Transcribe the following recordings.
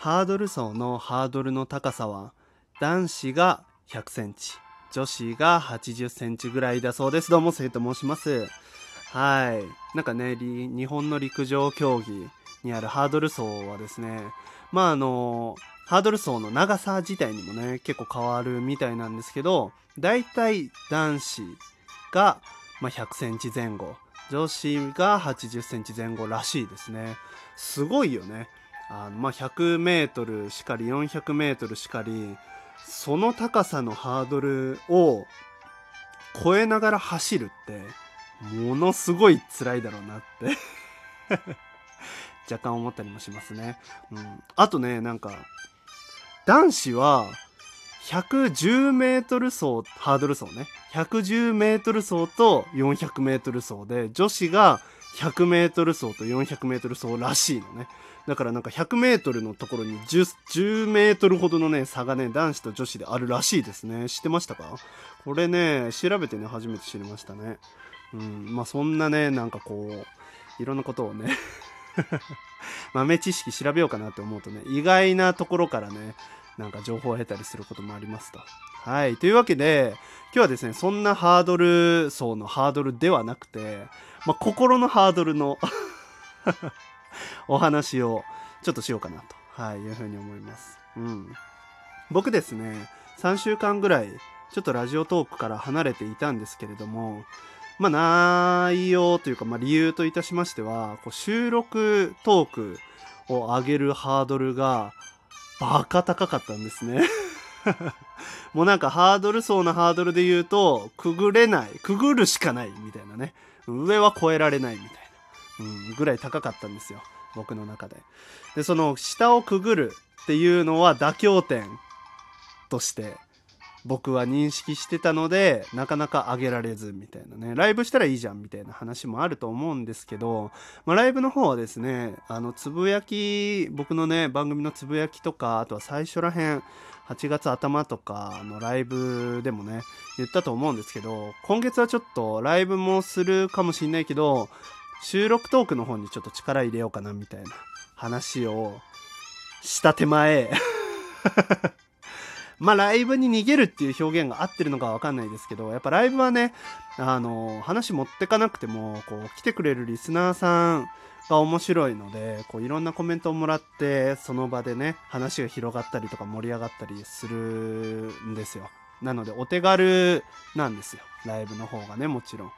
ハードル走のハードルの高さは男子が100センチ女子が80センチぐらいだそうです。どうも生と申します。はい。なんかね日本の陸上競技にあるハードル走はですねまああのハードル走の長さ自体にもね結構変わるみたいなんですけどだいたい男子が、まあ、100センチ前後女子が80センチ前後らしいですね。すごいよね。あのまあ、100メートルしかり400メートルしかりその高さのハードルを超えながら走るってものすごい辛いだろうなって 若干思ったりもしますね。うん、あとねなんか男子は110メートル走ハードル走ね。110メートル走と400メートル走で女子が100メートル走と400メートル走らしいのね。だからなんか100メートルのところに 10, 10メートルほどのね差がね男子と女子であるらしいですね知ってましたか？これね調べてね初めて知りましたねうんまあそんなねなんかこういろんなことをね 豆知識調べようかなって思うとね意外なところからねなんか情報を得たりすることもありますと。はい。というわけで、今日はですね、そんなハードル層のハードルではなくて、まあ、心のハードルの お話をちょっとしようかなと、はい、いうふうに思います。うん。僕ですね、3週間ぐらい、ちょっとラジオトークから離れていたんですけれども、まあ、内容というか、まあ、理由といたしましては、こう収録トークを上げるハードルがバカ高かったんですね もうなんかハードル層のハードルで言うと、くぐれない、くぐるしかないみたいなね。上は越えられないみたいな、うん、ぐらい高かったんですよ。僕の中で。で、その下をくぐるっていうのは妥協点として僕は認識してたのでなかなか上げられずみたいなねライブしたらいいじゃんみたいな話もあると思うんですけど、まあ、ライブの方はですねあのつぶやき僕のね番組のつぶやきとかあとは最初らへん8月頭とかのライブでもね言ったと思うんですけど今月はちょっとライブもするかもしんないけど収録トークの方にちょっと力入れようかなみたいな話をした手前 まあライブに逃げるっていう表現が合ってるのかわかんないですけど、やっぱライブはね、あの、話持ってかなくても、こう、来てくれるリスナーさんが面白いので、こう、いろんなコメントをもらって、その場でね、話が広がったりとか盛り上がったりするんですよ。なので、お手軽なんですよ。ライブの方がね、もちろん。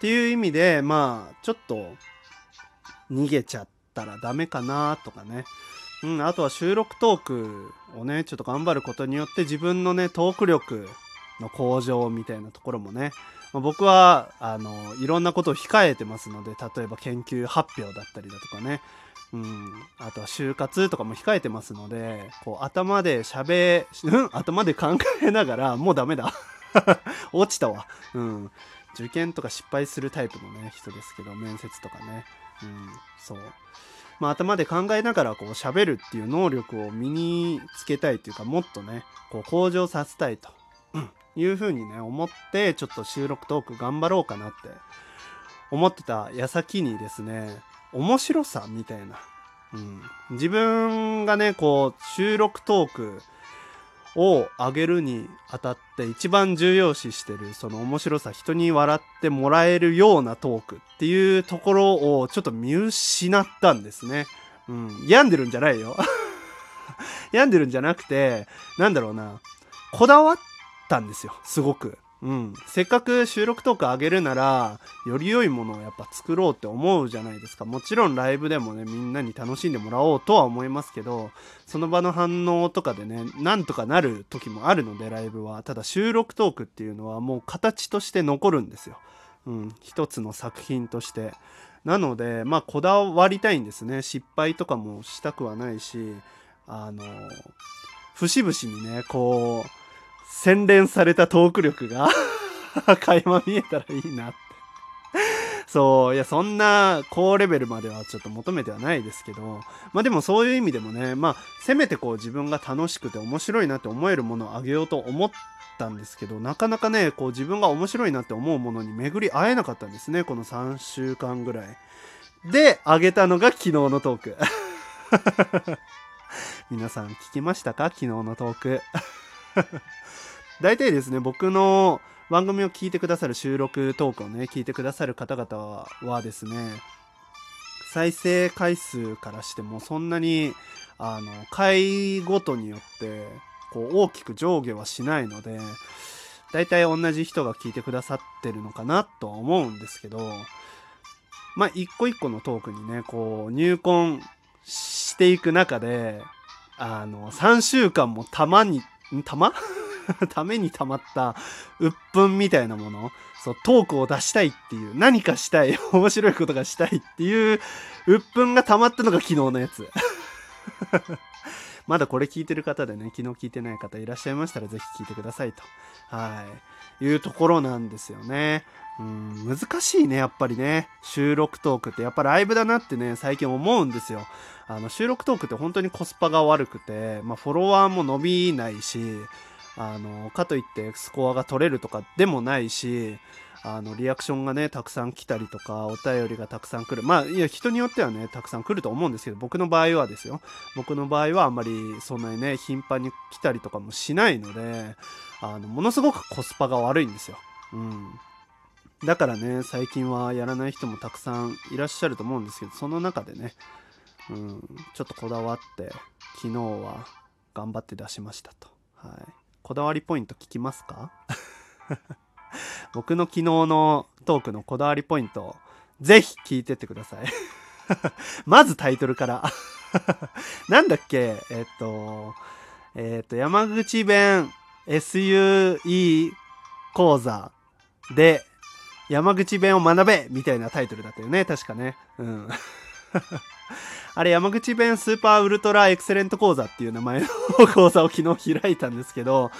っていう意味で、まあ、ちょっと、逃げちゃったらダメかなとかね。うん、あとは収録トークをね、ちょっと頑張ることによって自分のね、トーク力の向上みたいなところもね、まあ、僕は、あの、いろんなことを控えてますので、例えば研究発表だったりだとかね、うん、あとは就活とかも控えてますので、こう頭で喋、うん頭で考えながら、もうダメだ。落ちたわ。うん。受験とか失敗するタイプのね、人ですけど、面接とかね。うん、そう。まあ、頭で考えながらこう喋るっていう能力を身につけたいというかもっとねこう向上させたいというふうにね思ってちょっと収録トーク頑張ろうかなって思ってた矢先にですね面白さみたいな、うん、自分がねこう収録トークを上げるにあたって一番重要視してるその面白さ人に笑ってもらえるようなトークっていうところをちょっと見失ったんですね。うん、病んでるんじゃないよ。病んでるんじゃなくてなんだろうなこだわったんですよすごく。うん、せっかく収録トーク上げるならより良いものをやっぱ作ろうって思うじゃないですか。もちろんライブでもねみんなに楽しんでもらおうとは思いますけどその場の反応とかでねなんとかなる時もあるのでライブは。ただ収録トークっていうのはもう形として残るんですよ、うん、一つの作品として。なのでまあこだわりたいんですね。失敗とかもしたくはないしあの節々にねこう洗練されたトーク力が 垣間見えたらいいなってそう、いや、そんな高レベルまではちょっと求めてはないですけど、まあでもそういう意味でもね、まあ、せめてこう自分が楽しくて面白いなって思えるものをあげようと思ったんですけど、なかなかね、こう自分が面白いなって思うものに巡り会えなかったんですね、この3週間ぐらい。で、あげたのが昨日のトーク。皆さん聞きましたか？昨日のトーク。大体ですね、僕の番組を聞いてくださる収録トークをね、聞いてくださる方々はですね、再生回数からしてもそんなに、あの、回ごとによって、こう、大きく上下はしないので、大体同じ人が聞いてくださってるのかなとは思うんですけど、まあ、一個一個のトークにね、こう、入魂していく中で、あの、3週間もたまに、たま？ためにたまった鬱憤みたいなもの、そう、トークを出したいっていう、何かしたい、面白いことがしたいっていう鬱憤が溜まったのが昨日のやつ。まだこれ聞いてる方でね、昨日聞いてない方いらっしゃいましたら、ぜひ聞いてくださいと。はい。いうところなんですよね。うん、難しいね、やっぱりね。収録トークってやっぱライブだなってね、最近思うんですよ。あの、収録トークって本当にコスパが悪くて、まあ、フォロワーも伸びないし、あの、かといってスコアが取れるとかでもないし、あの、リアクションがね、たくさん来たりとか、お便りがたくさん来る。まあ、いや、人によってはね、たくさん来ると思うんですけど、僕の場合はですよ。僕の場合はあんまりそんなにね、頻繁に来たりとかもしないので、あの、ものすごくコスパが悪いんですよ。うん。だからね、最近はやらない人もたくさんいらっしゃると思うんですけど、その中でね、うん、ちょっとこだわって、昨日は頑張って出しましたと。はい。こだわりポイント聞きますか？僕の昨日のトークのこだわりポイント、ぜひ聞いてってください。まずタイトルから。なんだっけ？えっと、えっと、山口弁 SUE 講座で山口弁を学べみたいなタイトルだったよね、確かね。うん。あれ、山口弁スーパーウルトラエクセレント講座っていう名前の講座を昨日開いたんですけど、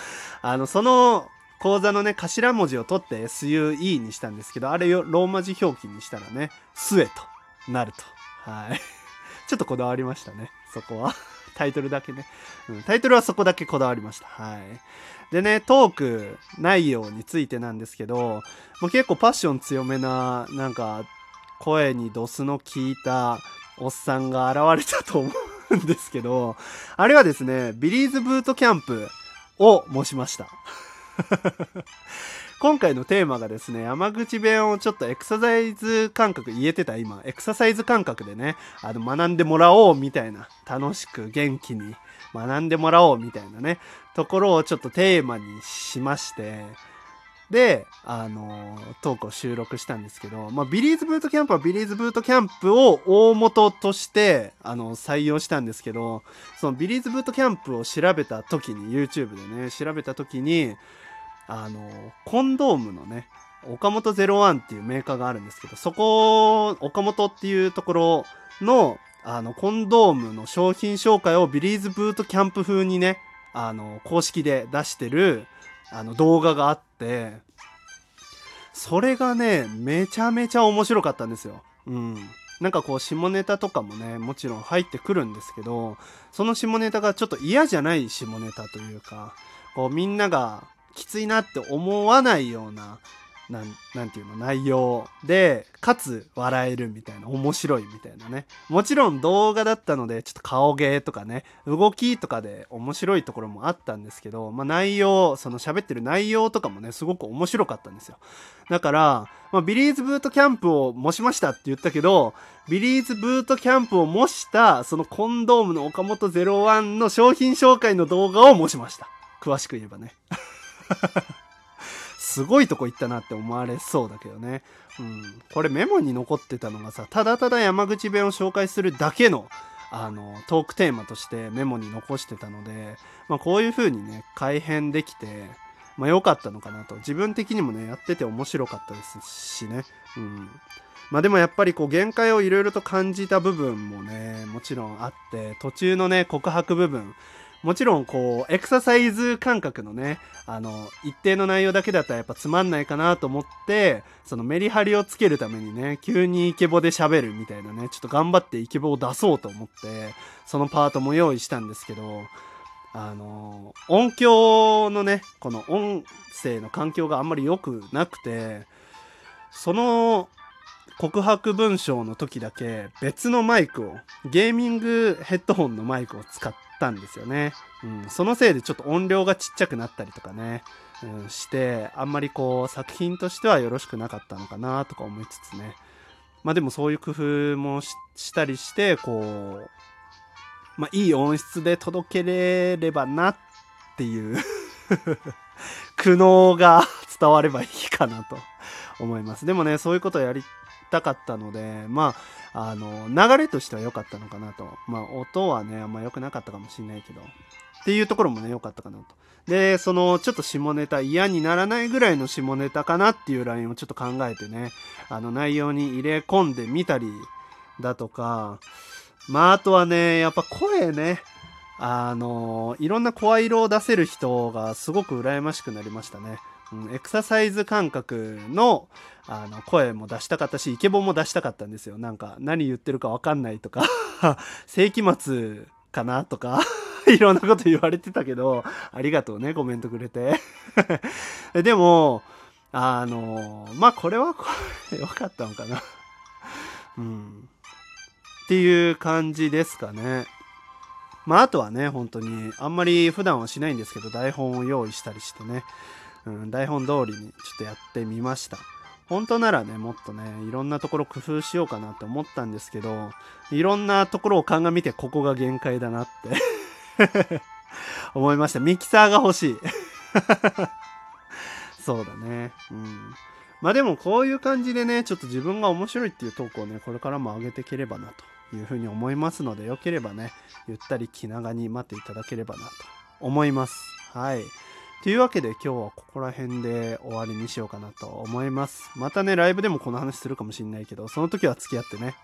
あの、その講座のね、頭文字を取って SUE にしたんですけど、あれをローマ字表記にしたらね、スエとなると。はい。ちょっとこだわりましたね、そこは。タイトルだけね、うん。タイトルはそこだけこだわりました。はい。でね、トーク内容についてなんですけど、もう結構パッション強めな、なんか、声にドスの効いたおっさんが現れたと思うんですけど、あれはですね、ビリーズブートキャンプを模しました。今回のテーマがですね、山口弁をちょっとエクササイズ感覚、言えてた今、エクササイズ感覚でね、あの、学んでもらおうみたいな、楽しく元気に学んでもらおうみたいなね、ところをちょっとテーマにしまして、で、あの、トークを収録したんですけど、まあ、ビリーズブートキャンプはビリーズブートキャンプを大元として、あの、採用したんですけど、そのビリーズブートキャンプを調べた時に、YouTube でね、調べた時に、あの、コンドームのね、岡本01っていうメーカーがあるんですけど、そこ、オカモトっていうところの、あの、コンドームの商品紹介をビリーズブートキャンプ風にね、あの、公式で出してる、あの動画があってそれがねめちゃめちゃ面白かったんですよ。うんなんかこう下ネタとかもねもちろん入ってくるんですけどその下ネタがちょっと嫌じゃない下ネタというかこうみんながきついなって思わないようななん、なんていうの、内容で、かつ笑えるみたいな、面白いみたいなね。もちろん動画だったので、ちょっと顔芸とかね、動きとかで面白いところもあったんですけど、まあ内容、その喋ってる内容とかもね、すごく面白かったんですよ。だから、まあ、ビリーズブートキャンプを模しましたって言ったけど、ビリーズブートキャンプを模した、そのコンドームの岡本01の商品紹介の動画を模しました。詳しく言えばね。すごいとこ行ったなって思われそうだけどね。うん。これメモに残ってたのがさ、ただただ山口弁を紹介するだけの、あの、トークテーマとしてメモに残してたので、まあこういう風にね、改変できて、まあ良かったのかなと。自分的にもね、やってて面白かったですしね。うん。まあでもやっぱりこう限界をいろいろと感じた部分もね、もちろんあって、途中のね、告白部分、もちろんこうエクササイズ感覚のねあの一定の内容だけだったらやっぱつまんないかなと思ってそのメリハリをつけるためにね急にイケボで喋るみたいなねちょっと頑張ってイケボを出そうと思ってそのパートも用意したんですけどあの音響のねこの音声の環境があんまり良くなくてその告白文章の時だけ別のマイクをゲーミングヘッドホンのマイクを使ったんですよね、うん、そのせいでちょっと音量がちっちゃくなったりとかね、うん、してあんまりこう作品としてはよろしくなかったのかなとか思いつつね。まあでもそういう工夫もしたりしてこうまあいい音質で届けれればなっていう 苦悩が 伝わればいいかなと思います。でもねそういうことをやりたかったのでまああの流れとしては良かったのかなと。まあ音はねあんま良くなかったかもしれないけど。っていうところもね良かったかなと。でそのちょっと下ネタ嫌にならないぐらいの下ネタかなっていうラインをちょっと考えてねあの内容に入れ込んでみたりだとか。まああとはねやっぱ声ね。あのいろんな声色を出せる人がすごく羨ましくなりましたね。うん、エクササイズ感覚のあの声も出したかったしイケボも出したかったんですよ。なんか何言ってるか分かんないとか 世紀末かなとか いろんなこと言われてたけどありがとうねコメントくれて。でもあのまあこれは良かったのかな。うん。っていう感じですかね。まああとはね本当にあんまり普段はしないんですけど台本を用意したりしてね。うん、台本通りにちょっとやってみました。本当ならねもっとねいろんなところ工夫しようかなって思ったんですけどいろんなところを鑑みてここが限界だなって 思いました。ミキサーが欲しい。そうだね。うん。まあでもこういう感じでねちょっと自分が面白いっていうトークをねこれからも上げていければなというふうに思いますのでよければねゆったり気長に待っていただければなと思います。はい。というわけで今日はここら辺で終わりにしようかなと思います。またね、ライブでもこの話するかもしんないけど、その時は付き合ってね。